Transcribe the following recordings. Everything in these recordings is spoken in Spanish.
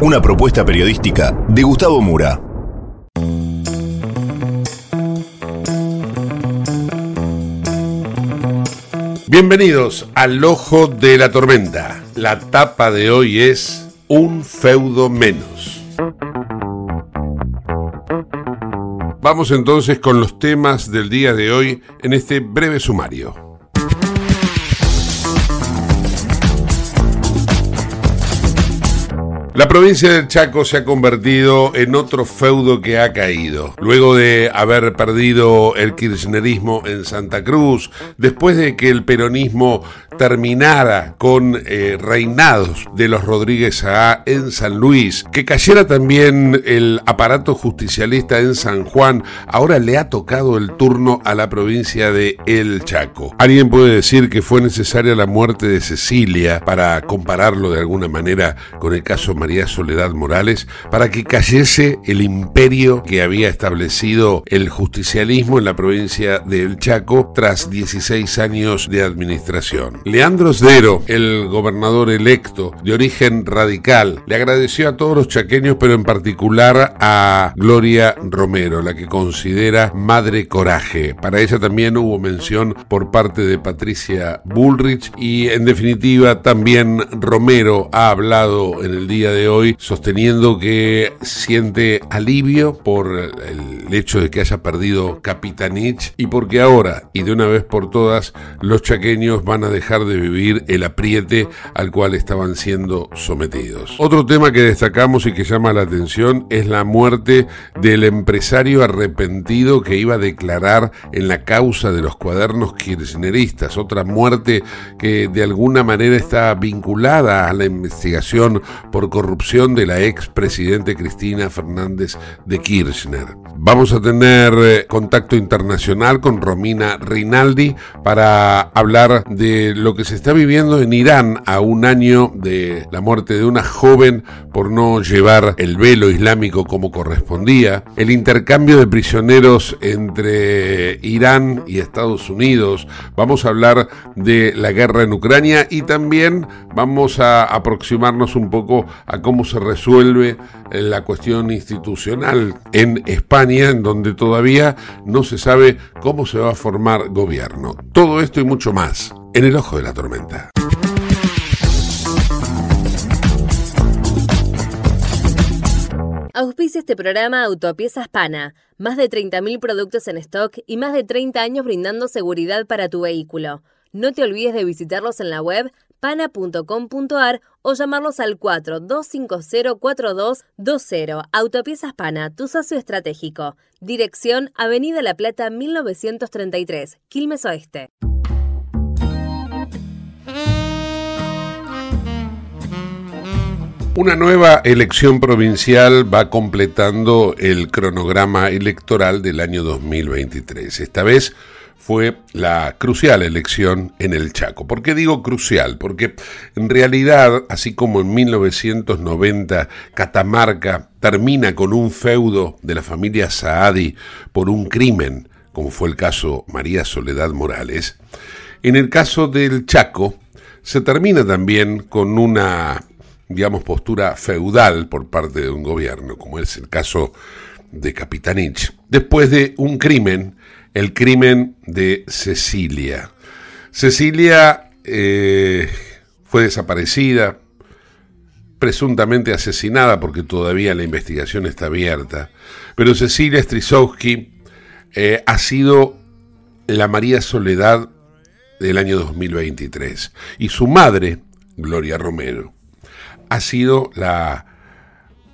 Una propuesta periodística de Gustavo Mura. Bienvenidos al Ojo de la Tormenta. La tapa de hoy es Un feudo menos. Vamos entonces con los temas del día de hoy en este breve sumario. La provincia del Chaco se ha convertido en otro feudo que ha caído. Luego de haber perdido el kirchnerismo en Santa Cruz, después de que el peronismo terminara con eh, reinados de los Rodríguez A en San Luis, que cayera también el aparato justicialista en San Juan, ahora le ha tocado el turno a la provincia de El Chaco. Alguien puede decir que fue necesaria la muerte de Cecilia para compararlo de alguna manera con el caso María Soledad Morales para que cayese el imperio que había establecido el justicialismo en la provincia del Chaco tras 16 años de administración. Leandro Sdero, el gobernador electo de origen radical, le agradeció a todos los chaqueños, pero en particular a Gloria Romero, la que considera madre coraje. Para ella también hubo mención por parte de Patricia Bullrich y en definitiva también Romero ha hablado en el día de hoy sosteniendo que siente alivio por el hecho de que haya perdido Capitanich y porque ahora y de una vez por todas los chaqueños van a dejar de vivir el apriete al cual estaban siendo sometidos. Otro tema que destacamos y que llama la atención es la muerte del empresario arrepentido que iba a declarar en la causa de los cuadernos kirchneristas, otra muerte que de alguna manera está vinculada a la investigación por corrupción de la ex presidente Cristina Fernández de Kirchner. Vamos a tener eh, contacto internacional con Romina Rinaldi para hablar de lo que se está viviendo en Irán a un año de la muerte de una joven por no llevar el velo islámico como correspondía, el intercambio de prisioneros entre Irán y Estados Unidos, vamos a hablar de la guerra en Ucrania y también vamos a aproximarnos un poco cómo se resuelve la cuestión institucional en España, en donde todavía no se sabe cómo se va a formar gobierno. Todo esto y mucho más en el ojo de la tormenta. Auspicia este programa Autopiezas Pana. Más de 30.000 productos en stock y más de 30 años brindando seguridad para tu vehículo. No te olvides de visitarlos en la web pana.com.ar o llamarlos al 42504220. Autopiezas Pana, tu socio estratégico. Dirección Avenida La Plata 1933, Quilmes Oeste. Una nueva elección provincial va completando el cronograma electoral del año 2023. Esta vez fue la crucial elección en el Chaco. ¿Por qué digo crucial? Porque en realidad, así como en 1990 Catamarca termina con un feudo de la familia Saadi por un crimen, como fue el caso María Soledad Morales, en el caso del Chaco se termina también con una, digamos, postura feudal por parte de un gobierno, como es el caso de Capitanich, después de un crimen el crimen de Cecilia. Cecilia eh, fue desaparecida, presuntamente asesinada porque todavía la investigación está abierta, pero Cecilia Strisowski eh, ha sido la María Soledad del año 2023 y su madre, Gloria Romero, ha sido la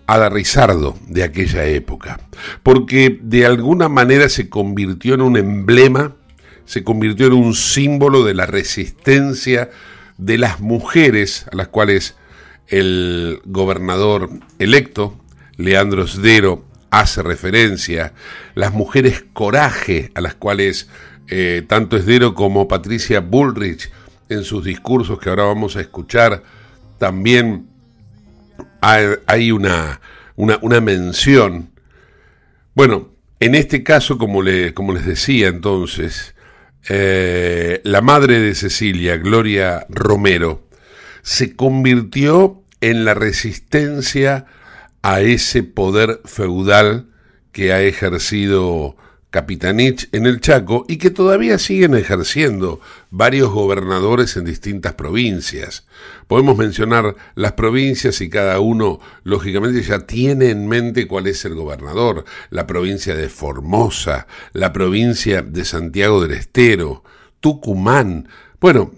Ada Rizardo de aquella época, porque de alguna manera se convirtió en un emblema, se convirtió en un símbolo de la resistencia de las mujeres a las cuales el gobernador electo, Leandro Sdero, hace referencia, las mujeres coraje a las cuales eh, tanto Sdero como Patricia Bullrich en sus discursos que ahora vamos a escuchar también hay una, una, mención. Bueno, en este caso, como, como les decía entonces, eh, la madre de Cecilia, Gloria Romero, se convirtió en la resistencia a ese poder feudal que ha ejercido Capitanich en el Chaco y que todavía siguen ejerciendo varios gobernadores en distintas provincias. Podemos mencionar las provincias y cada uno, lógicamente, ya tiene en mente cuál es el gobernador. La provincia de Formosa, la provincia de Santiago del Estero, Tucumán. Bueno,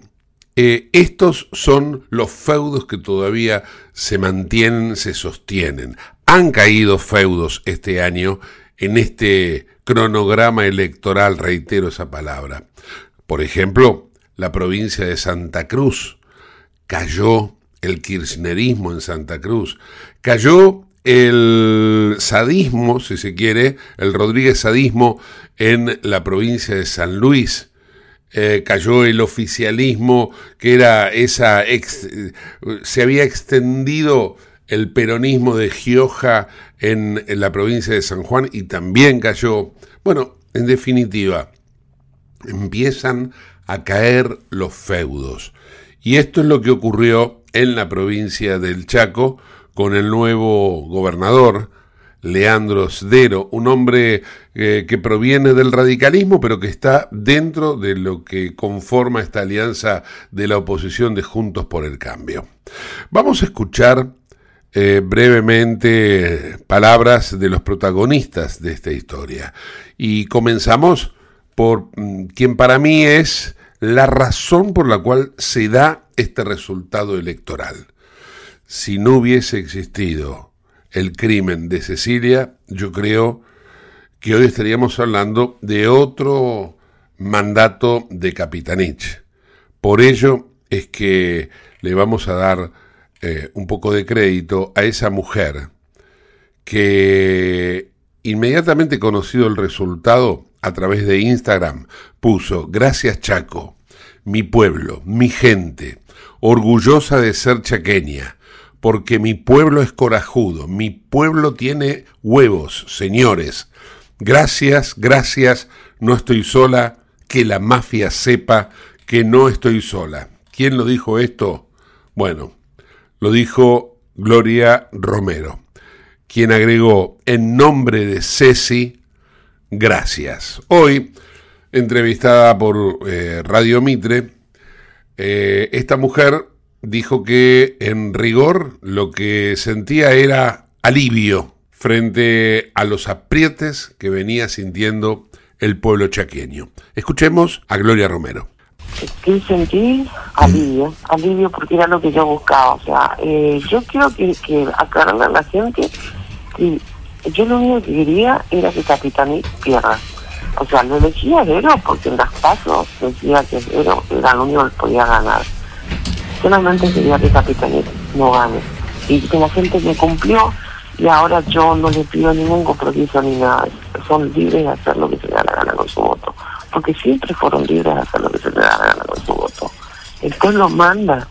eh, estos son los feudos que todavía se mantienen, se sostienen. Han caído feudos este año en este cronograma electoral, reitero esa palabra. Por ejemplo, la provincia de Santa Cruz, cayó el kirchnerismo en Santa Cruz, cayó el sadismo, si se quiere, el Rodríguez sadismo en la provincia de San Luis, eh, cayó el oficialismo que era esa, se había extendido el peronismo de Gioja en, la provincia de San Juan y también cayó. Bueno, en definitiva, empiezan a caer los feudos. Y esto es lo que ocurrió en la provincia del Chaco con el nuevo gobernador, Leandro Sdero, un hombre eh, que proviene del radicalismo, pero que está dentro de lo que conforma esta alianza de la oposición de Juntos por el Cambio. Vamos a escuchar eh, brevemente palabras de los protagonistas de esta historia. Y comenzamos por mm, quien para mí es la razón por la cual se da este resultado electoral. Si no hubiese existido el crimen de Cecilia, yo creo que hoy estaríamos hablando de otro mandato de Capitanich. Por ello es que le vamos a dar eh, un poco de crédito a esa mujer que inmediatamente conocido el resultado a través de Instagram puso, gracias Chaco, mi pueblo, mi gente, orgullosa de ser chaqueña, porque mi pueblo es corajudo, mi pueblo tiene huevos, señores. Gracias, gracias, no estoy sola, que la mafia sepa que no estoy sola. ¿Quién lo dijo esto? Bueno, lo dijo Gloria Romero, quien agregó en nombre de Ceci, gracias. Hoy, entrevistada por eh, Radio Mitre, eh, esta mujer dijo que en rigor lo que sentía era alivio frente a los aprietes que venía sintiendo el pueblo chaqueño. Escuchemos a Gloria Romero. ¿Qué sentí? Alivio, alivio porque era lo que yo buscaba. O sea, eh, yo quiero que, que a la gente que yo lo único que quería era que Capitán pierda. O sea, lo elegía Vero porque en las pasos decía que Vero era lo único que podía ganar. Solamente quería que Capitán no gane. Y que la gente me cumplió y ahora yo no le pido ningún compromiso ni nada. Son libres de hacer lo que se da la gana con su voto porque siempre fueron libres de hacer lo que se les da la gana con su voto. El pueblo manda.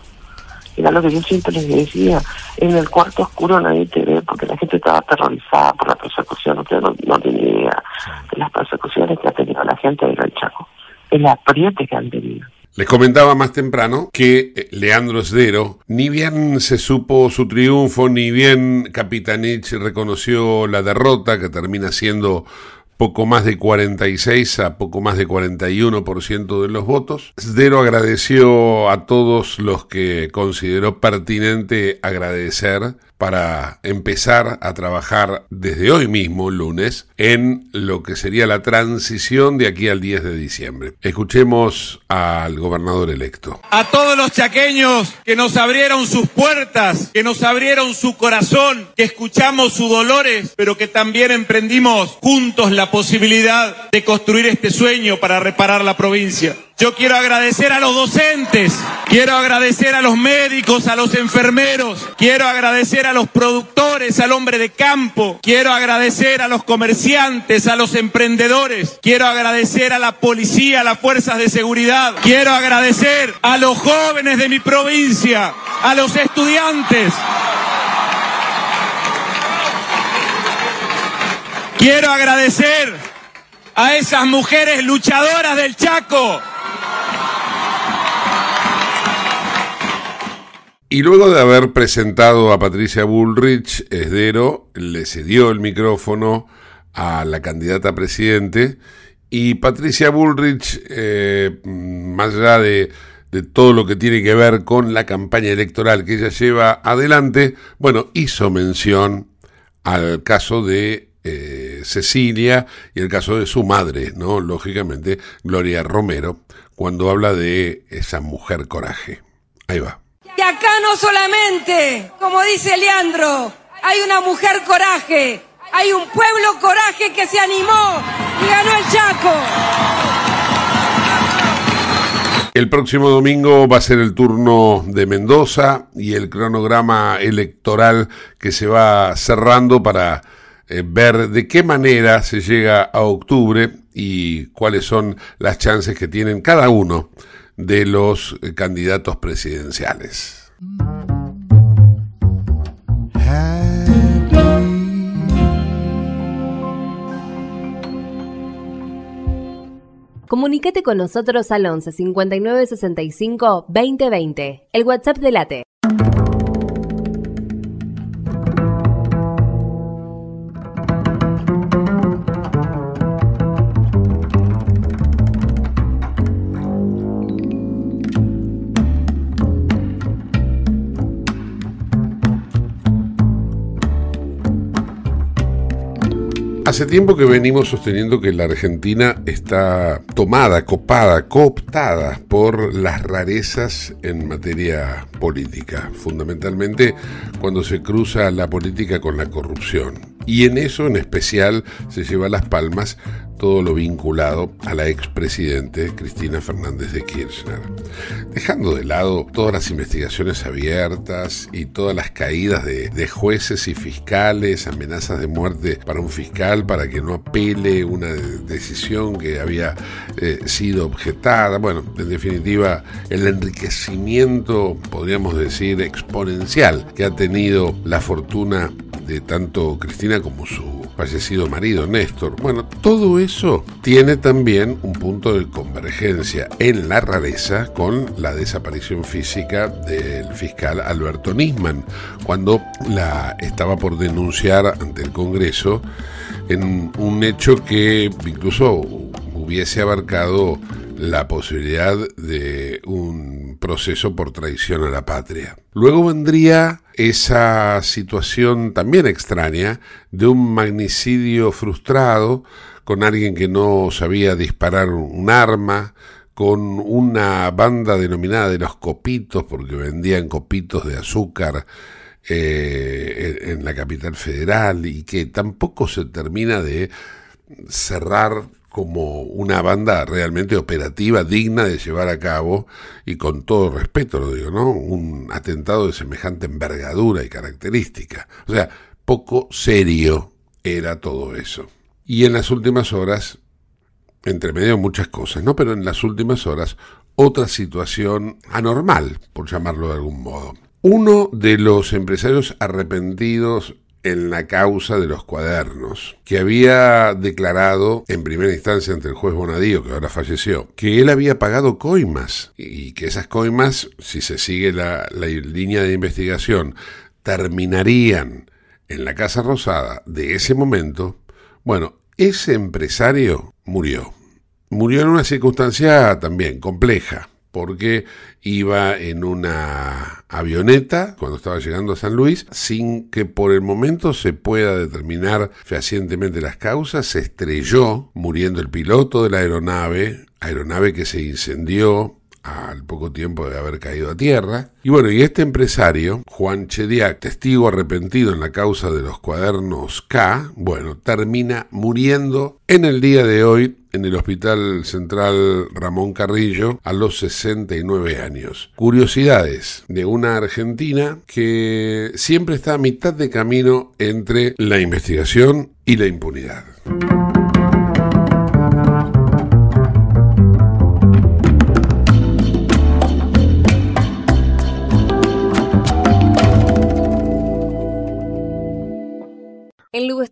Era lo que yo siempre les decía. En el cuarto oscuro nadie te ve gente estaba aterrorizada por la persecución. Usted no, no tiene idea de las persecuciones que ha tenido la gente de del Chaco. El apriete que han tenido. Les comentaba más temprano que eh, Leandro Esdero, ni bien se supo su triunfo, ni bien Capitanich reconoció la derrota, que termina siendo poco más de 46 a poco más de 41% de los votos. Sdero agradeció a todos los que consideró pertinente agradecer para empezar a trabajar desde hoy mismo, lunes, en lo que sería la transición de aquí al 10 de diciembre. Escuchemos al gobernador electo. A todos los chaqueños que nos abrieron sus puertas, que nos abrieron su corazón, que escuchamos sus dolores, pero que también emprendimos juntos la posibilidad de construir este sueño para reparar la provincia. Yo quiero agradecer a los docentes, quiero agradecer a los médicos, a los enfermeros, quiero agradecer a los productores, al hombre de campo, quiero agradecer a los comerciantes, a los emprendedores, quiero agradecer a la policía, a las fuerzas de seguridad, quiero agradecer a los jóvenes de mi provincia, a los estudiantes. Quiero agradecer a esas mujeres luchadoras del Chaco Y luego de haber presentado a Patricia Bullrich, Esdero le cedió el micrófono a la candidata a presidente y Patricia Bullrich, eh, más allá de, todo lo que tiene que ver con la campaña electoral que ella lleva adelante, bueno, hizo mención al caso de eh, Cecilia y el caso de su madre, ¿no? Lógicamente, Gloria Romero, cuando habla de esa mujer coraje. Ahí va. Y acá no solamente, como dice Leandro, hay una mujer coraje, hay un pueblo coraje que se animó y ganó el Chaco. El próximo domingo va a ser el turno de Mendoza y el cronograma electoral que se va cerrando para eh, ver de qué manera se llega a octubre y cuáles son las chances que tienen cada uno de los candidatos presidenciales. Comunícate con nosotros al 11 59 65 2020, el WhatsApp de Late. Hace tiempo que venimos sosteniendo que la Argentina está tomada, copada, cooptada por las rarezas en materia política, fundamentalmente cuando se cruza la política con la corrupción. Y en eso en especial se lleva las palmas todo lo vinculado a la expresidente Cristina Fernández de Kirchner. Dejando de lado todas las investigaciones abiertas y todas las caídas de, jueces y fiscales, amenazas de muerte para un fiscal para que no apele una decisión que había eh, sido objetada. Bueno, en definitiva, el enriquecimiento, podríamos decir, exponencial que ha tenido la fortuna de tanto Cristina como su fallecido marido Néstor. Bueno, todo eso tiene también un punto de convergencia en la rareza con la desaparición física del fiscal Alberto Nisman, cuando la estaba por denunciar ante el Congreso en un hecho que incluso hubiese abarcado la posibilidad de un proceso por traición a la patria. Luego vendría esa situación también extraña de un magnicidio frustrado con alguien que no sabía disparar un arma, con una banda denominada de los copitos, porque vendían copitos de azúcar eh, en la capital federal y que tampoco se termina de cerrar como una banda realmente operativa, digna de llevar a cabo, y con todo respeto lo digo, ¿no? Un atentado de semejante envergadura y característica. O sea, poco serio era todo eso. Y en las últimas horas entre medio muchas cosas, ¿no? Pero en las últimas horas, otra situación anormal, por llamarlo de algún modo. Uno de los empresarios arrepentidos en la causa de los cuadernos, que había declarado en primera instancia ante el juez Bonadío, que ahora falleció, que él había pagado coimas y que esas coimas, si se sigue la, la línea de investigación, terminarían en la Casa Rosada de ese momento, bueno, ese empresario murió. Murió en una circunstancia también compleja, porque iba en una avioneta cuando estaba llegando a San Luis, sin que por el momento se pueda determinar fehacientemente las causas, se estrelló, muriendo el piloto de la aeronave, aeronave que se incendió al poco tiempo de haber caído a tierra. Y bueno, y este empresario, Juan Chediak, testigo arrepentido en la causa de los cuadernos K, bueno, termina muriendo en el día de hoy en el Hospital Central Ramón Carrillo a los 69 años. Curiosidades de una Argentina que siempre está a mitad de camino entre la investigación y la impunidad.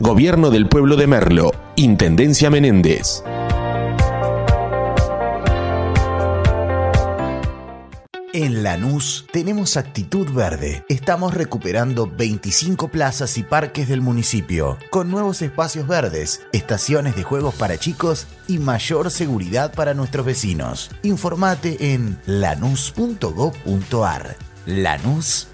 Gobierno del Pueblo de Merlo, Intendencia Menéndez. En Lanús tenemos actitud verde. Estamos recuperando 25 plazas y parques del municipio, con nuevos espacios verdes, estaciones de juegos para chicos y mayor seguridad para nuestros vecinos. Informate en lanús.gov.ar. Lanús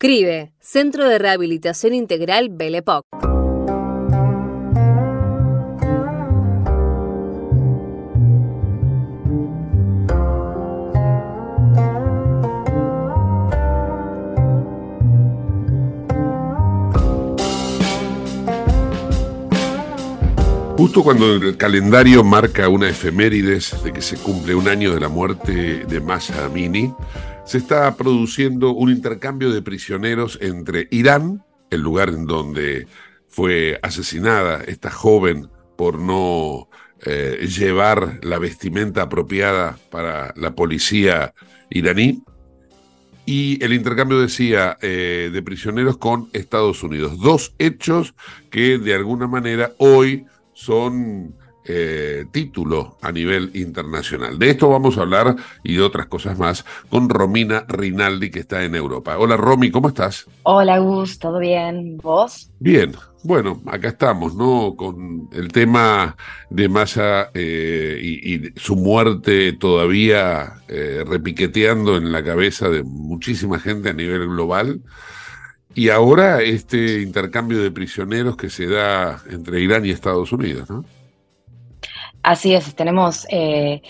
CRIBE, Centro de Rehabilitación Integral Belepoc. Justo cuando el calendario marca una efemérides de que se cumple un año de la muerte de Masa Amini, se está produciendo un intercambio de prisioneros entre Irán, el lugar en donde fue asesinada esta joven por no eh, llevar la vestimenta apropiada para la policía iraní, y el intercambio decía eh, de prisioneros con Estados Unidos. Dos hechos que de alguna manera hoy son eh, título a nivel internacional. De esto vamos a hablar y de otras cosas más con Romina Rinaldi que está en Europa. Hola Romy, ¿cómo estás? Hola Gus, ¿todo bien? ¿Vos? Bien, bueno, acá estamos, ¿no? Con el tema de Massa eh, y, y, su muerte todavía eh, repiqueteando en la cabeza de muchísima gente a nivel global. Y ahora este intercambio de prisioneros que se da entre Irán y Estados Unidos, ¿no? Así es, tenemos, eh,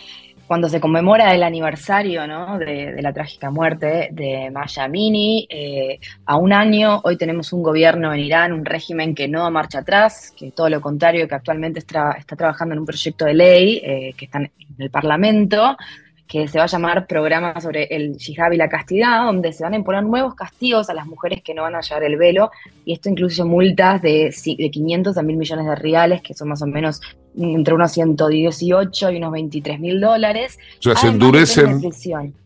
cuando se conmemora el aniversario ¿no? de, la trágica muerte de Maya Amini, eh, a un año, hoy tenemos un gobierno en Irán, un régimen que no marcha atrás, que todo lo contrario, que actualmente está, está trabajando en un proyecto de ley eh, que está en el Parlamento, que se va a llamar Programa sobre el Yihad y la Castidad, donde se van a imponer nuevos castigos a las mujeres que no van a llevar el velo, y esto incluye multas de, de 500 a 1000 millones de reales, que son más o menos entre unos 118 y unos 23 mil dólares. O sea, se endurecen,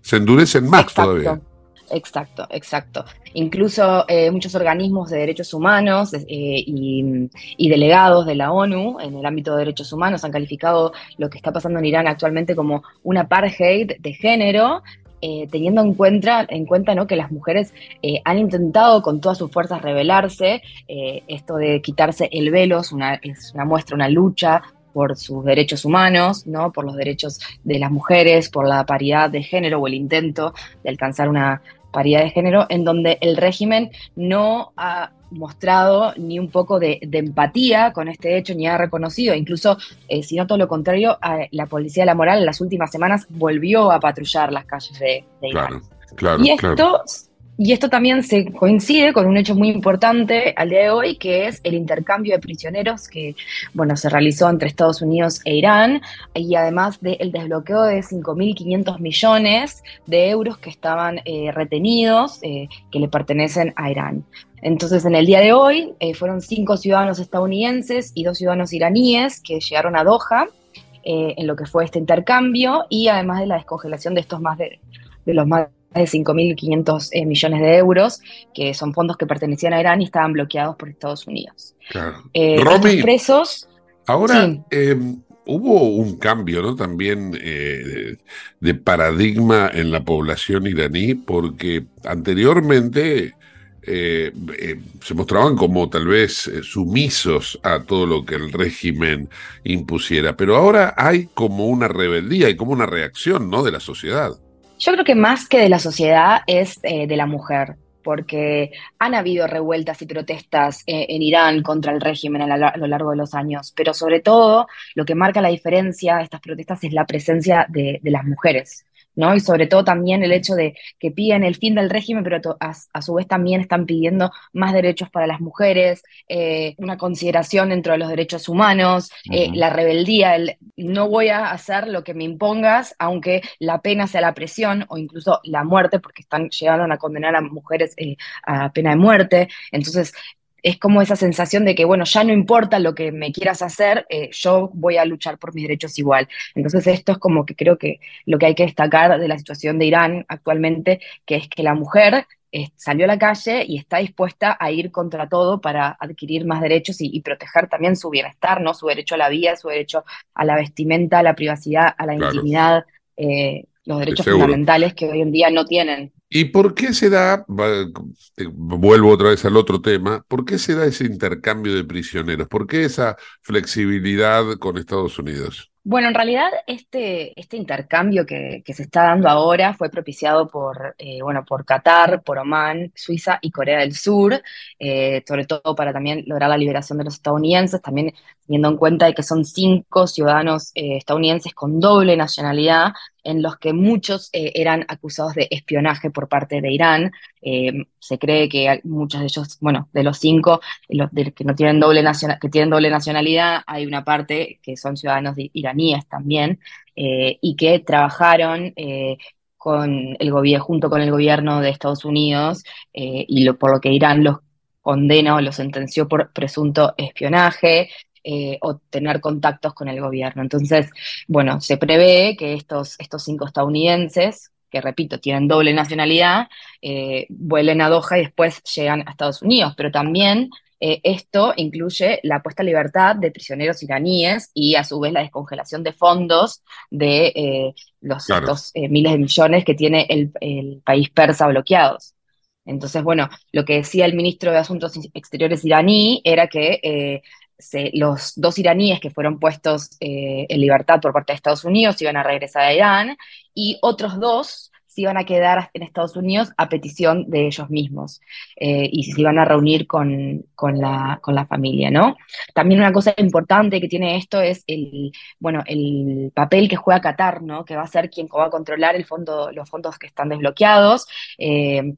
se endurecen más exacto, todavía. Exacto, exacto. Incluso eh, muchos organismos de derechos humanos eh, y, delegados de la ONU en el ámbito de derechos humanos han calificado lo que está pasando en Irán actualmente como un apartheid de género. Eh, teniendo en cuenta, en cuenta ¿no? que las mujeres eh, han intentado con todas sus fuerzas rebelarse, esto de quitarse el velo es una, es una muestra, una lucha por sus derechos humanos, ¿no? por los derechos de las mujeres, por la paridad de género o el intento de alcanzar una paridad de género, en donde el régimen no ha mostrado ni un poco de, de empatía con este hecho, ni ha reconocido, incluso, eh, si no todo lo contrario, la Policía de la Moral en las últimas semanas volvió a patrullar las calles de, de Irán. Claro, claro, y esto claro. Y esto también se coincide con un hecho muy importante al día de hoy, que es el intercambio de prisioneros que, bueno, se realizó entre Estados Unidos e Irán, y además del desbloqueo de 5.500 millones de euros que estaban eh, retenidos, eh, que le pertenecen a Irán. Entonces, en el día de hoy eh, fueron cinco ciudadanos estadounidenses y dos ciudadanos iraníes que llegaron a Doha eh, en lo que fue este intercambio y además de la descongelación de estos más de, de los más de 5.500 eh, millones de euros, que son fondos que pertenecían a Irán y estaban bloqueados por Estados Unidos. Claro. Eh, Romy, presos. Ahora, Sí. eh, hubo un cambio, ¿no? También eh, de, de paradigma en la población iraní, porque anteriormente eh, eh, se mostraban como tal vez eh, sumisos a todo lo que el régimen impusiera, pero ahora hay como una rebeldía y como una reacción, ¿no? De la sociedad. Yo creo que más que de la sociedad es eh, de la mujer. porque han habido revueltas y protestas eh, en Irán contra el régimen a, a lo largo de los años, pero sobre todo lo que marca la diferencia de estas protestas es la presencia de las mujeres. ¿No? Y sobre todo también el hecho de que piden el fin del régimen, pero a, a su vez también están pidiendo más derechos para las mujeres, eh, una consideración dentro de los derechos humanos, eh, la rebeldía, el no voy a hacer lo que me impongas, aunque la pena sea la presión o incluso la muerte, porque están llegando a condenar a mujeres eh, a pena de muerte. Entonces, es como esa sensación de que, bueno, ya no importa lo que me quieras hacer, eh, yo voy a luchar por mis derechos igual. Entonces, esto es como que creo que lo que hay que destacar de la situación de Irán actualmente, que es que la mujer eh, salió a la calle y está dispuesta a ir contra todo para adquirir más derechos y, y proteger también su bienestar, ¿no? Su derecho a la vida, su derecho a la vestimenta, a la privacidad, a la Claro. intimidad, eh, los derechos fundamentales que hoy en día no tienen. ¿Y por qué se da, vuelvo otra vez al otro tema, por qué se da ese intercambio de prisioneros? ¿Por qué esa flexibilidad con Estados Unidos? Bueno, en realidad este, este intercambio que, que se está dando ahora fue propiciado por, eh, bueno, por Qatar, por Omán, Suiza y Corea del Sur, eh, sobre todo para también lograr la liberación de los estadounidenses, también teniendo en cuenta de que son cinco ciudadanos eh, estadounidenses con doble nacionalidad, en los que muchos eh, eran acusados de espionaje por parte de Irán. Eh, se cree que muchos de ellos, bueno, de los cinco, que no tienen doble nacional, que tienen doble nacionalidad, hay una parte que son ciudadanos de- iraníes también, y que trabajaron con el gobierno, junto con el gobierno de Estados Unidos, y lo, por lo que Irán los condena o los sentenció por presunto espionaje. Eh, o tener contactos con el gobierno. Entonces, bueno, se prevé que estos, estos cinco estadounidenses, que repito, tienen doble nacionalidad, eh, vuelen a Doha y después llegan a Estados Unidos, pero también eh, esto incluye la puesta a libertad de prisioneros iraníes y a su vez la descongelación de fondos de eh, los Claro. eh, miles de millones que tiene el, el país persa bloqueados. Entonces, bueno, lo que decía el ministro de Asuntos Exteriores iraní era que se- los dos iraníes que fueron puestos eh, en libertad por parte de Estados Unidos iban a regresar a Irán y otros dos se iban a quedar en Estados Unidos a petición de ellos mismos eh, y se iban a reunir con, con la, con la familia, ¿no? También una cosa importante que tiene esto es el, bueno, el papel que juega Qatar, ¿no? Que va a ser quien va a controlar el fondo, los fondos que están desbloqueados. eh,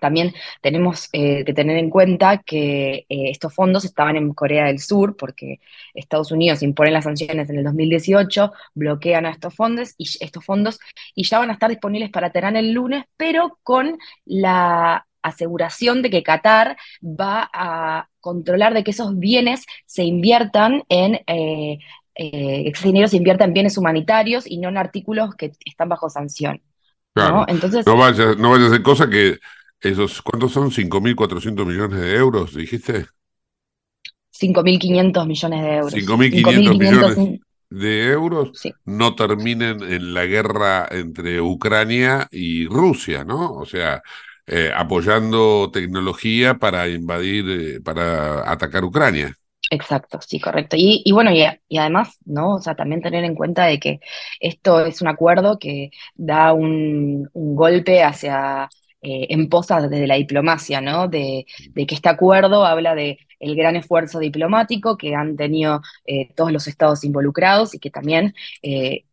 también tenemos eh, que tener en cuenta que eh, estos fondos estaban en Corea del Sur porque Estados Unidos impone las sanciones en el 2018, bloquean a estos fondos y estos fondos y ya van a estar disponibles para Teherán el lunes, pero con la aseguración de que Qatar va a controlar de que esos bienes se inviertan en eh, eh, ese dinero se invierta en bienes humanitarios y no en artículos que están bajo sanción. Claro. ¿no? Entonces, No vaya, no vaya a ser cosa que esos, ¿cuántos son? 5.400 millones de euros, dijiste. 5.500 millones de euros. 5.500 millones de euros Sí. no terminen en la guerra entre Ucrania y Rusia, ¿no? O sea, eh, apoyando tecnología para invadir, eh, para atacar Ucrania. Exacto, sí, correcto. Y, y bueno, y, y además, ¿no? O sea, también tener en cuenta de que esto es un acuerdo que da un, un golpe hacia, eh, en posa desde la diplomacia, ¿no? De, que este acuerdo habla de el gran esfuerzo diplomático que han tenido eh, todos los estados involucrados y que también eh,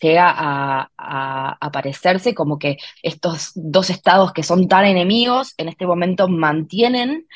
llega a, parecerse como que estos dos estados que son tan enemigos en este momento mantienen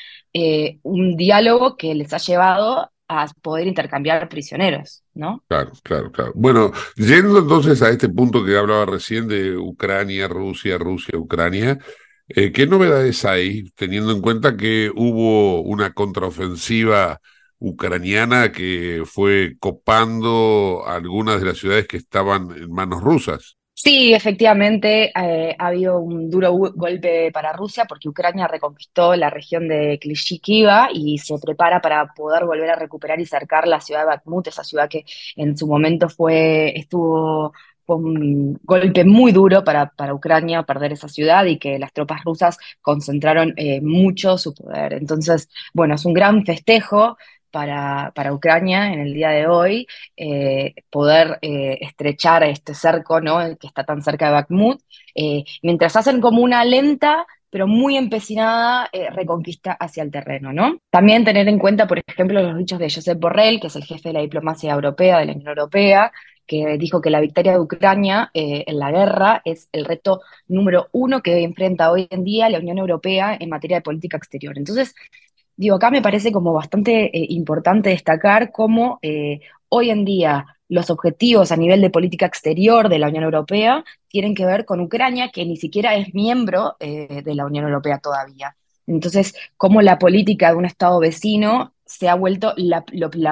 un diálogo que les ha llevado a poder intercambiar prisioneros, ¿no? Claro, claro, claro. Bueno, yendo entonces a este punto que hablaba recién de Ucrania, Rusia, Rusia, Ucrania, eh, ¿qué novedades hay, teniendo en cuenta que hubo una contraofensiva ucraniana que fue copando algunas de las ciudades que estaban en manos rusas? Sí, efectivamente, eh, ha habido un duro golpe para Rusia porque Ucrania reconquistó la región de Klishchikiva y se prepara para poder volver a recuperar y cercar la ciudad de Bakhmut, esa ciudad que en su momento fue, estuvo, fue un golpe muy duro para, para Ucrania perder esa ciudad y que las tropas rusas concentraron eh, mucho su poder. Entonces, bueno, es un gran festejo para, Ucrania en el día de hoy eh, poder eh, estrechar este cerco, ¿no? el que está tan cerca de Bakhmut, eh, mientras hacen como una lenta pero muy empecinada reconquista hacia el terreno, ¿no? También tener en cuenta, por ejemplo, los dichos de Josep Borrell, que es el jefe de la diplomacia europea, de la Unión Europea, que dijo que la victoria de Ucrania eh, en la guerra es el reto número uno que enfrenta hoy en día la Unión Europea en materia de política exterior. Entonces, digo, acá me parece como bastante eh, importante destacar cómo eh, hoy en día los objetivos a nivel de política exterior de la Unión Europea tienen que ver con Ucrania, que ni siquiera es miembro de la Unión Europea todavía. Entonces, cómo la política de un Estado vecino se ha vuelto la,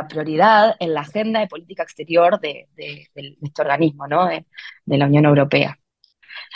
prioridad en la agenda de política exterior de, este organismo, ¿no? de, la Unión Europea.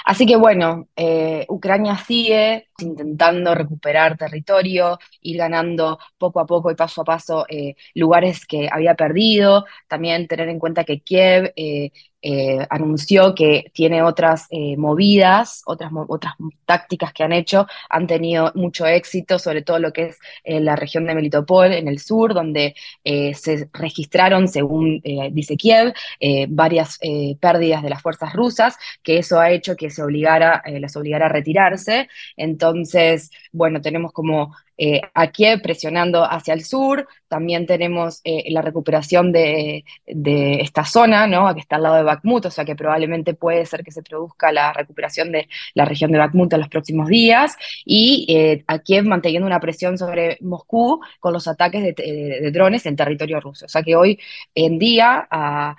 Así que bueno, eh, Ucrania sigue intentando recuperar territorio, ir ganando poco a poco y paso a paso eh, lugares que había perdido. También tener en cuenta que Kiev eh, eh, anunció que tiene otras eh, movidas, otras, otras tácticas que han hecho, han tenido mucho éxito, sobre todo lo que es en la región de Melitopol, en el sur, donde eh, se registraron, según dice Kiev, varias pérdidas de las fuerzas rusas, que eso ha hecho que se obligara, las obligara a retirarse. Entonces, bueno, tenemos como eh, a Kiev presionando hacia el sur, también tenemos eh, la recuperación de, esta zona, ¿no? que está al lado Bakhmut, o sea que probablemente puede ser que se produzca la recuperación de la región de Bakhmut en los próximos días, y eh, a Kiev manteniendo una presión sobre Moscú con los ataques de, drones en territorio ruso. O sea que hoy en día, a,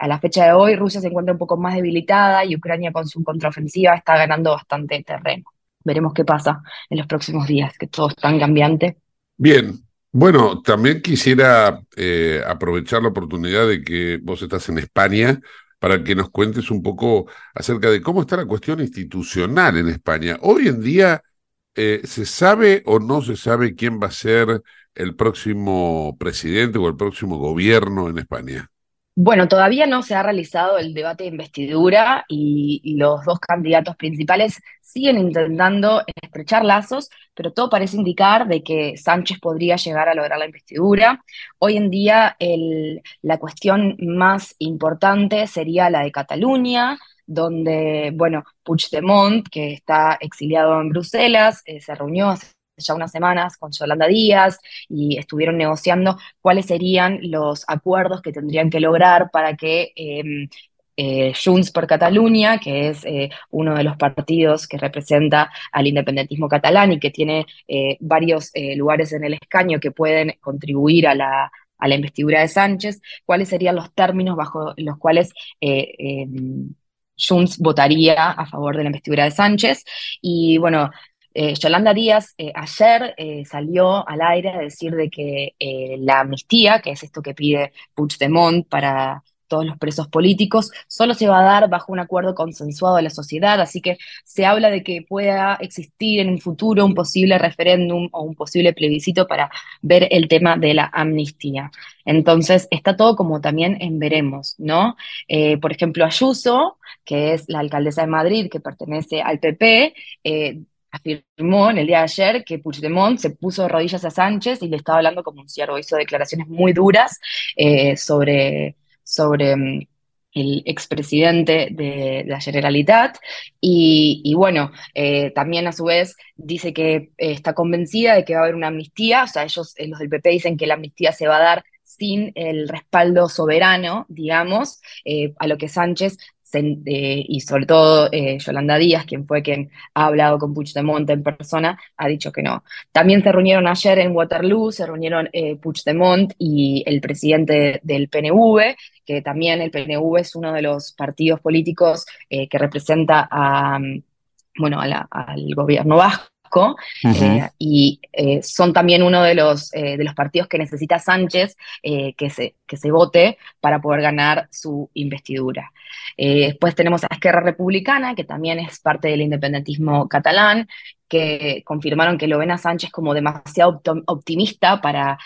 a la fecha de hoy, Rusia se encuentra un poco más debilitada y Ucrania con su contraofensiva está ganando bastante terreno veremos qué pasa en los próximos días, que todo es tan cambiante. Bien, bueno, también quisiera eh, aprovechar la oportunidad de que vos estás en España para que nos cuentes un poco acerca de cómo está la cuestión institucional en España. Hoy en día, eh, ¿se sabe o no se sabe quién va a ser el próximo presidente o el próximo gobierno en España? Bueno, todavía no se ha realizado el debate de investidura y, los dos candidatos principales siguen intentando estrechar lazos, pero todo parece indicar de que Sánchez podría llegar a lograr la investidura. Hoy en día la cuestión más importante sería la de Cataluña, donde, bueno, Puigdemont, que está exiliado en Bruselas, eh, se reunió hace ya unas semanas con Yolanda Díaz y estuvieron negociando cuáles serían los acuerdos que tendrían que lograr para que em, eh, Junts por Cataluña, que es eh, uno de los partidos que representa al independentismo catalán y que tiene eh, varios lugares en el escaño que pueden contribuir a la, a la investidura de Sánchez, cuáles serían los términos bajo los cuales em, Junts votaría a favor de la investidura de Sánchez. Y bueno, eh, Yolanda Díaz eh, ayer eh, salió al aire a decir de que la amnistía, que es esto que pide Puigdemont para todos los presos políticos, solo se va a dar bajo un acuerdo consensuado de la sociedad, así que se habla de que pueda existir en un futuro un posible referéndum o un posible plebiscito para ver el tema de la amnistía. Entonces, está todo como también en veremos, ¿no? por ejemplo, Ayuso, que es la alcaldesa de Madrid, que pertenece al PP, afirmó en el día de ayer que Puigdemont se puso de rodillas a Sánchez y le estaba hablando como un ciervo. Hizo declaraciones muy duras eh, sobre, sobre mm, el expresidente de, la Generalitat. Y, bueno, eh, también a su vez dice que eh, está convencida de que va a haber una amnistía. O sea, ellos, los del PP, dicen que la amnistía se va a dar sin el respaldo soberano, digamos, a lo que Sánchez y sobre todo eh, Yolanda Díaz, quien fue quien ha hablado con Puigdemont en persona, ha dicho que no. También se reunieron ayer en Waterloo, se reunieron eh, Puigdemont y el presidente del PNV, que también el PNV es uno de los partidos políticos eh, que representa a, bueno, al gobierno vasco eh, y eh, son también uno de los, eh, de los partidos que necesita Sánchez que, se, que se vote para poder ganar su investidura. después tenemos a Esquerra Republicana, que también es parte del independentismo catalán, que confirmaron que lo ven a Sánchez como demasiado optimista para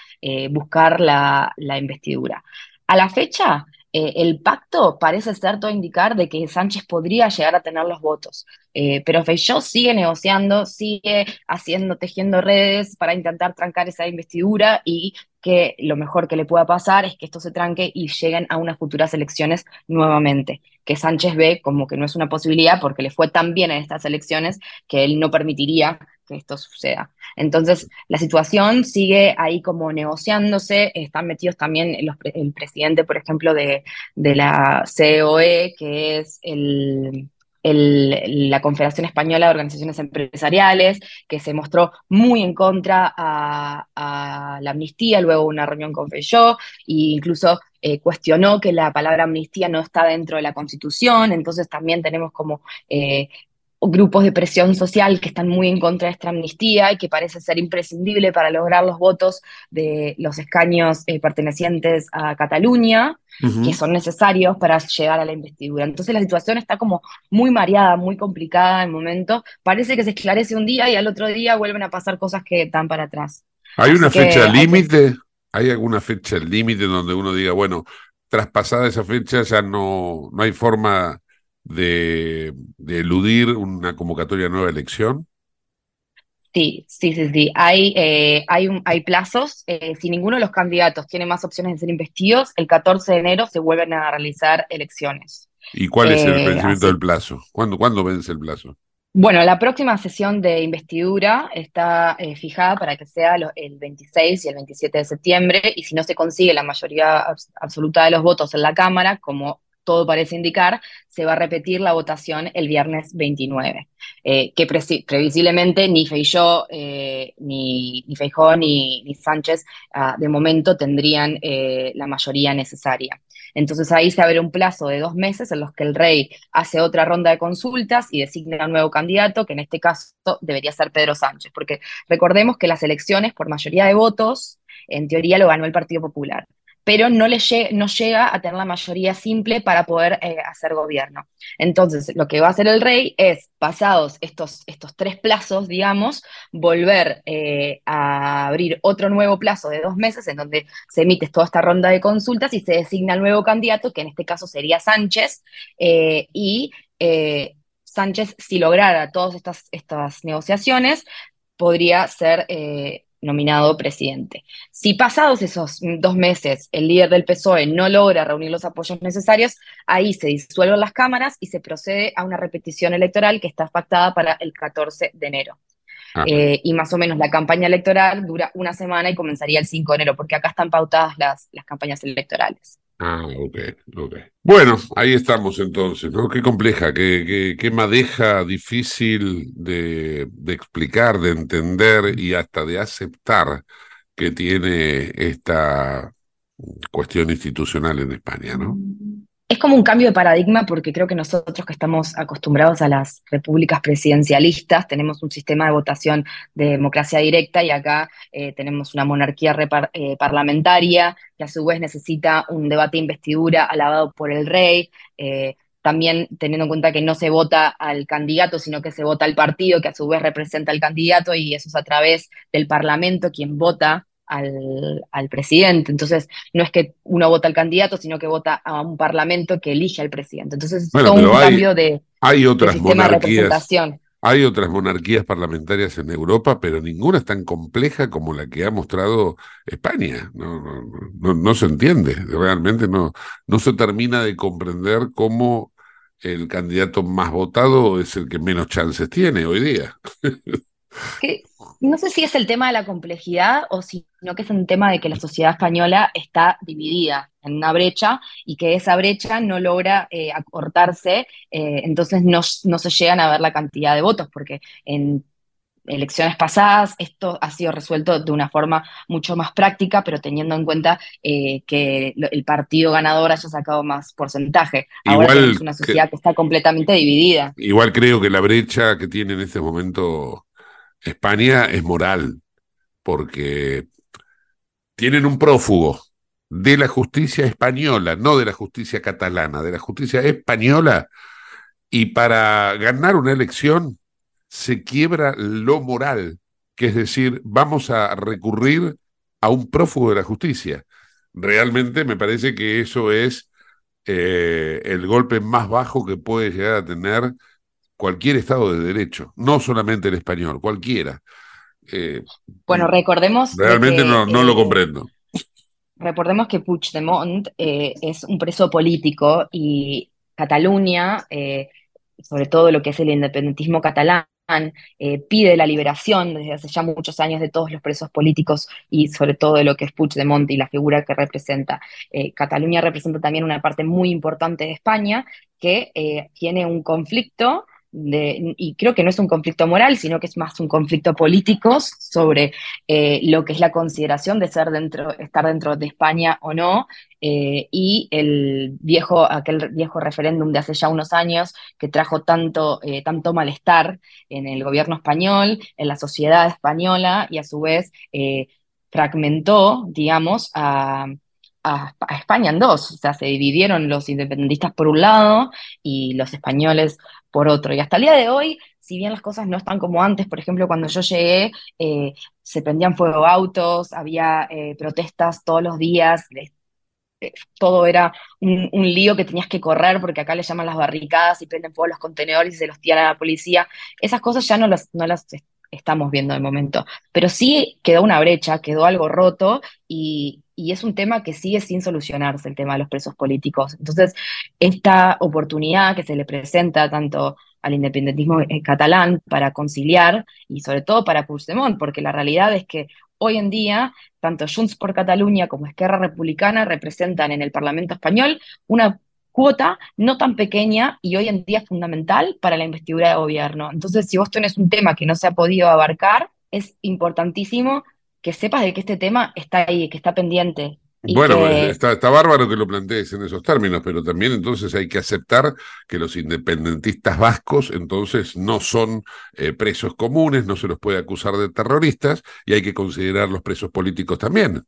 buscar la, la investidura. A la fecha, eh, el pacto parece ser todo indicar de que Sánchez podría llegar a tener los votos. Eh, pero Feijóo sigue negociando, sigue haciendo, tejiendo redes para intentar trancar esa investidura y que lo mejor que le pueda pasar es que esto se tranque y lleguen a unas futuras elecciones nuevamente, que Sánchez ve como que no es una posibilidad porque le fue tan bien en estas elecciones que él no permitiría que esto suceda. Entonces, la situación sigue ahí como negociándose, están metidos también el presidente, por ejemplo, de, la COE, que es la Confederación Española de Organizaciones Empresariales, que se mostró muy en contra a, la amnistía, luego una reunión con Feyó, e incluso eh, cuestionó que la palabra amnistía no está dentro de la Constitución, entonces también tenemos como eh, grupos de presión social que están muy en contra de esta amnistía y que parece ser imprescindible para lograr los votos de los escaños eh, pertenecientes a Cataluña, que son necesarios para llegar a la investidura. Entonces la situación está como muy mareada, muy complicada en momento. Parece que se esclarece un día y al otro día vuelven a pasar cosas que dan para atrás. ¿Hay una fecha límite? ¿Hay alguna fecha límite donde uno diga, bueno, traspasada esa fecha ya no, no hay forma de, eludir una convocatoria a nueva elección? Sí, sí, sí, sí. Hay, eh, hay, hay plazos. Eh, si ninguno de los candidatos tiene más opciones de ser investidos, el 14 de enero se vuelven a realizar elecciones. ¿Y cuál es el Eh, vencimiento así. del plazo? ¿Cuándo, ¿Cuándo vence el plazo? Bueno, la próxima sesión de investidura está fijada para que sea lo- el 26 y el 27 de septiembre, y si no se consigue la mayoría abs- absoluta de los votos en la Cámara, como todo parece indicar, se va a repetir la votación el viernes 29, eh, que previsiblemente ni Feijóo, eh, ni, ni, ni Sánchez ah, de momento tendrían eh, la mayoría necesaria. Entonces ahí se abre un plazo de dos meses en los que el rey hace otra ronda de consultas y designa un nuevo candidato, que en este caso debería ser Pedro Sánchez, porque recordemos que las elecciones por mayoría de votos, en teoría lo ganó el Partido Popular, pero no, le llega a tener la mayoría simple para poder eh, hacer gobierno. Entonces, lo que va a hacer el rey es, pasados estos, tres plazos, digamos, volver eh, a abrir otro nuevo plazo de dos meses en donde se emite toda esta ronda de consultas y se designa el nuevo candidato, que en este caso sería Sánchez, eh, y Sánchez, si lograra todas estas, negociaciones, podría ser nominado presidente. Si pasados esos dos meses el líder del PSOE no logra reunir los apoyos necesarios, ahí se disuelven las cámaras y se procede a una repetición electoral que está pactada para el 14 de enero. Ah. Eh, y más o menos la campaña electoral dura una semana y comenzaría el 5 de enero, porque acá están pautadas las, las campañas electorales. Ah, ok, ok. Bueno, ahí estamos entonces, ¿no? Qué compleja, qué, qué, qué madeja difícil de, de explicar, de entender y hasta de aceptar que tiene esta cuestión institucional en España, ¿no? Es como un cambio de paradigma porque creo que nosotros que estamos acostumbrados a las repúblicas presidencialistas tenemos un sistema de votación de democracia directa y acá eh, tenemos una monarquía eh, parlamentaria que a su vez necesita un debate de investidura alabado por el rey. eh, también teniendo en cuenta que no se vota al candidato, sino que se vota al partido, que a su vez representa al candidato, y eso es a través del Parlamento quien vota al, al presidente. Entonces, no es que uno vota al candidato, sino que vota a un parlamento que elige al presidente. Entonces, es Bueno, todo un hay, cambio de, hay de otras de monarquías, representación. hay otras monarquías parlamentarias en Europa, pero ninguna es tan compleja como la que ha mostrado España. No, no, no, no se entiende, realmente no, no se termina de comprender cómo el candidato más votado es el que menos chances tiene hoy día. que no sé si es el tema de la complejidad o si no que es un tema de que la sociedad española está dividida en una brecha y que esa brecha no logra eh, acortarse, eh, entonces no, no se llegan a ver la cantidad de votos, porque en elecciones pasadas esto ha sido resuelto de una forma mucho más práctica, pero teniendo en cuenta eh, que el partido ganador haya sacado más porcentaje. Ahora tenemos una que- sociedad que está completamente dividida. Igual creo que la brecha que tiene en este momento España es moral, porque tienen un prófugo de la justicia española, no de la justicia catalana, de la justicia española, y para ganar una elección se quiebra lo moral, que es decir, vamos a recurrir a un prófugo de la justicia. Realmente me parece que eso es eh, el golpe más bajo que puede llegar a tener cualquier Estado de Derecho, no solamente el español, cualquiera. Eh, Bueno, recordemos. de realmente que, no, no lo comprendo. Recordemos que Puigdemont eh, es un preso político y Cataluña, eh, sobre todo lo que es el independentismo catalán, eh, pide la liberación desde hace ya muchos años de todos los presos políticos y sobre todo de lo que es Puigdemont y la figura que representa. Cataluña representa también una parte muy importante de España que tiene un conflicto. De, y creo que no es un conflicto moral, sino que es más un conflicto político sobre eh, lo que es la consideración de ser dentro, estar dentro de España o no, eh, y el viejo, aquel viejo referéndum de hace ya unos años que trajo tanto, eh, tanto malestar en el gobierno español, en la sociedad española, y a su vez fragmentó, digamos, a, a, España en dos. O sea, se dividieron los independentistas por un lado y los españoles por otro. Y hasta el día de hoy, si bien las cosas no están como antes, por ejemplo, cuando yo llegué, eh, se prendían fuego autos, había eh, protestas todos los días, eh, todo era un, lío que tenías que correr porque acá le llaman las barricadas y prenden fuego los contenedores y se los tiran a la policía. Esas cosas ya no las, no las est- estamos viendo de momento. Pero sí quedó una brecha, quedó algo roto y, y es un tema que sigue sin solucionarse, el tema de los presos políticos. Entonces, esta oportunidad que se le presenta tanto al independentismo eh, catalán para conciliar y sobre todo para Puigdemont, porque la realidad es que hoy en día tanto Junts por Cataluña como Esquerra Republicana representan en el Parlamento español una cuota no tan pequeña y hoy en día fundamental para la investidura de gobierno. Entonces, si vos tenés un tema que no se ha podido abarcar, es importantísimo que sepas de que este tema está ahí, que está pendiente. Bueno, que- está, está bárbaro que lo plantees en esos términos, pero también entonces hay que aceptar que los independentistas vascos entonces no son eh, presos comunes, no se los puede acusar de terroristas y hay que considerar los presos políticos también.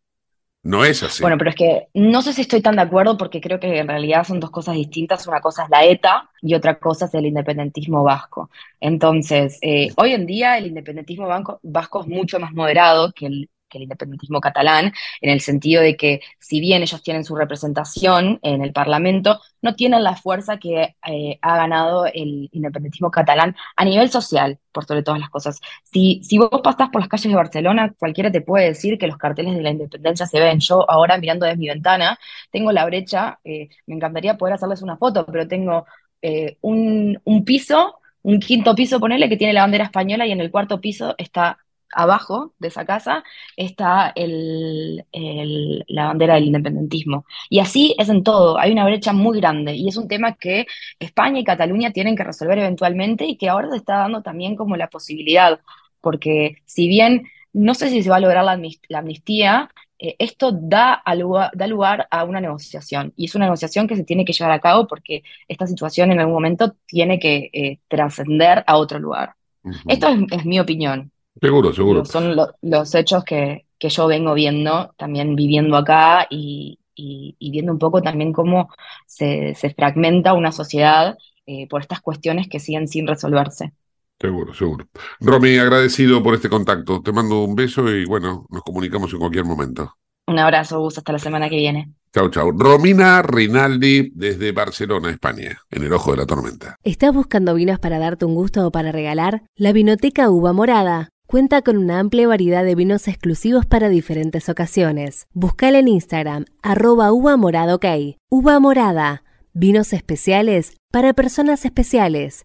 No es así. Bueno, pero es que no sé si estoy tan de acuerdo porque creo que en realidad son dos cosas distintas. Una cosa es la ETA y otra cosa es el independentismo vasco. Entonces, eh, hoy en día el independentismo vasco es mucho más moderado que el, que el independentismo catalán, en el sentido de que si bien ellos tienen su representación en el Parlamento, no tienen la fuerza que eh, ha ganado el independentismo catalán a nivel social, por sobre todas las cosas. Si, si vos pasás por las calles de Barcelona, cualquiera te puede decir que los carteles de la independencia se ven. Yo ahora mirando desde mi ventana, tengo la brecha, eh, me encantaría poder hacerles una foto, pero tengo eh, un, un piso, un quinto piso, ponele, que tiene la bandera española y en el cuarto piso está abajo de esa casa está el, el- la bandera del independentismo. Y así es en todo, hay una brecha muy grande y es un tema que España y Cataluña tienen que resolver eventualmente y que ahora se está dando también como la posibilidad, porque si bien no sé si se va a lograr la amnis- la amnistía, eh, esto da, a lugar, da lugar a una negociación y es una negociación que se tiene que llevar a cabo porque esta situación en algún momento tiene que eh, trascender a otro lugar. Esto es, es mi opinión. Seguro, seguro. Son lo- los hechos que, que yo vengo viendo, también viviendo acá y, y- y viendo un poco también cómo se, se fragmenta una sociedad eh, por estas cuestiones que siguen sin resolverse. Seguro, seguro. Romy, agradecido por este contacto. Te mando un beso y bueno, nos comunicamos en cualquier momento. Un abrazo, Gus, hasta la semana que viene. Chau, chau. Romina Rinaldi desde Barcelona, España, en el ojo de la tormenta. ¿Estás buscando vinos para darte un gusto o para regalar? La Vinoteca Uva Morada cuenta con una amplia variedad de vinos exclusivos para diferentes ocasiones. Buscala en Instagram, arroba uva morada. Uva morada, vinos especiales para personas especiales.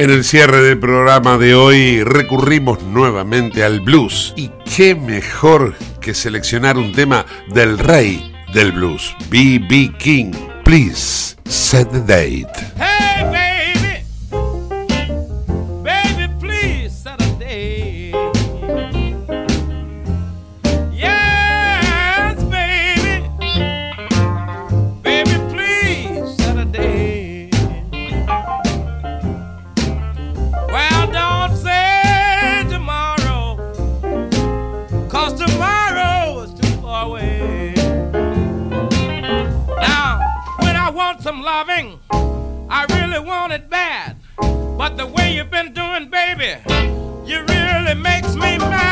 En el cierre del programa de hoy recurrimos nuevamente al blues. Y qué mejor que seleccionar un tema del rey del blues, B.B. King. Please set the date. the way you've been doing, baby, you really makes me mad.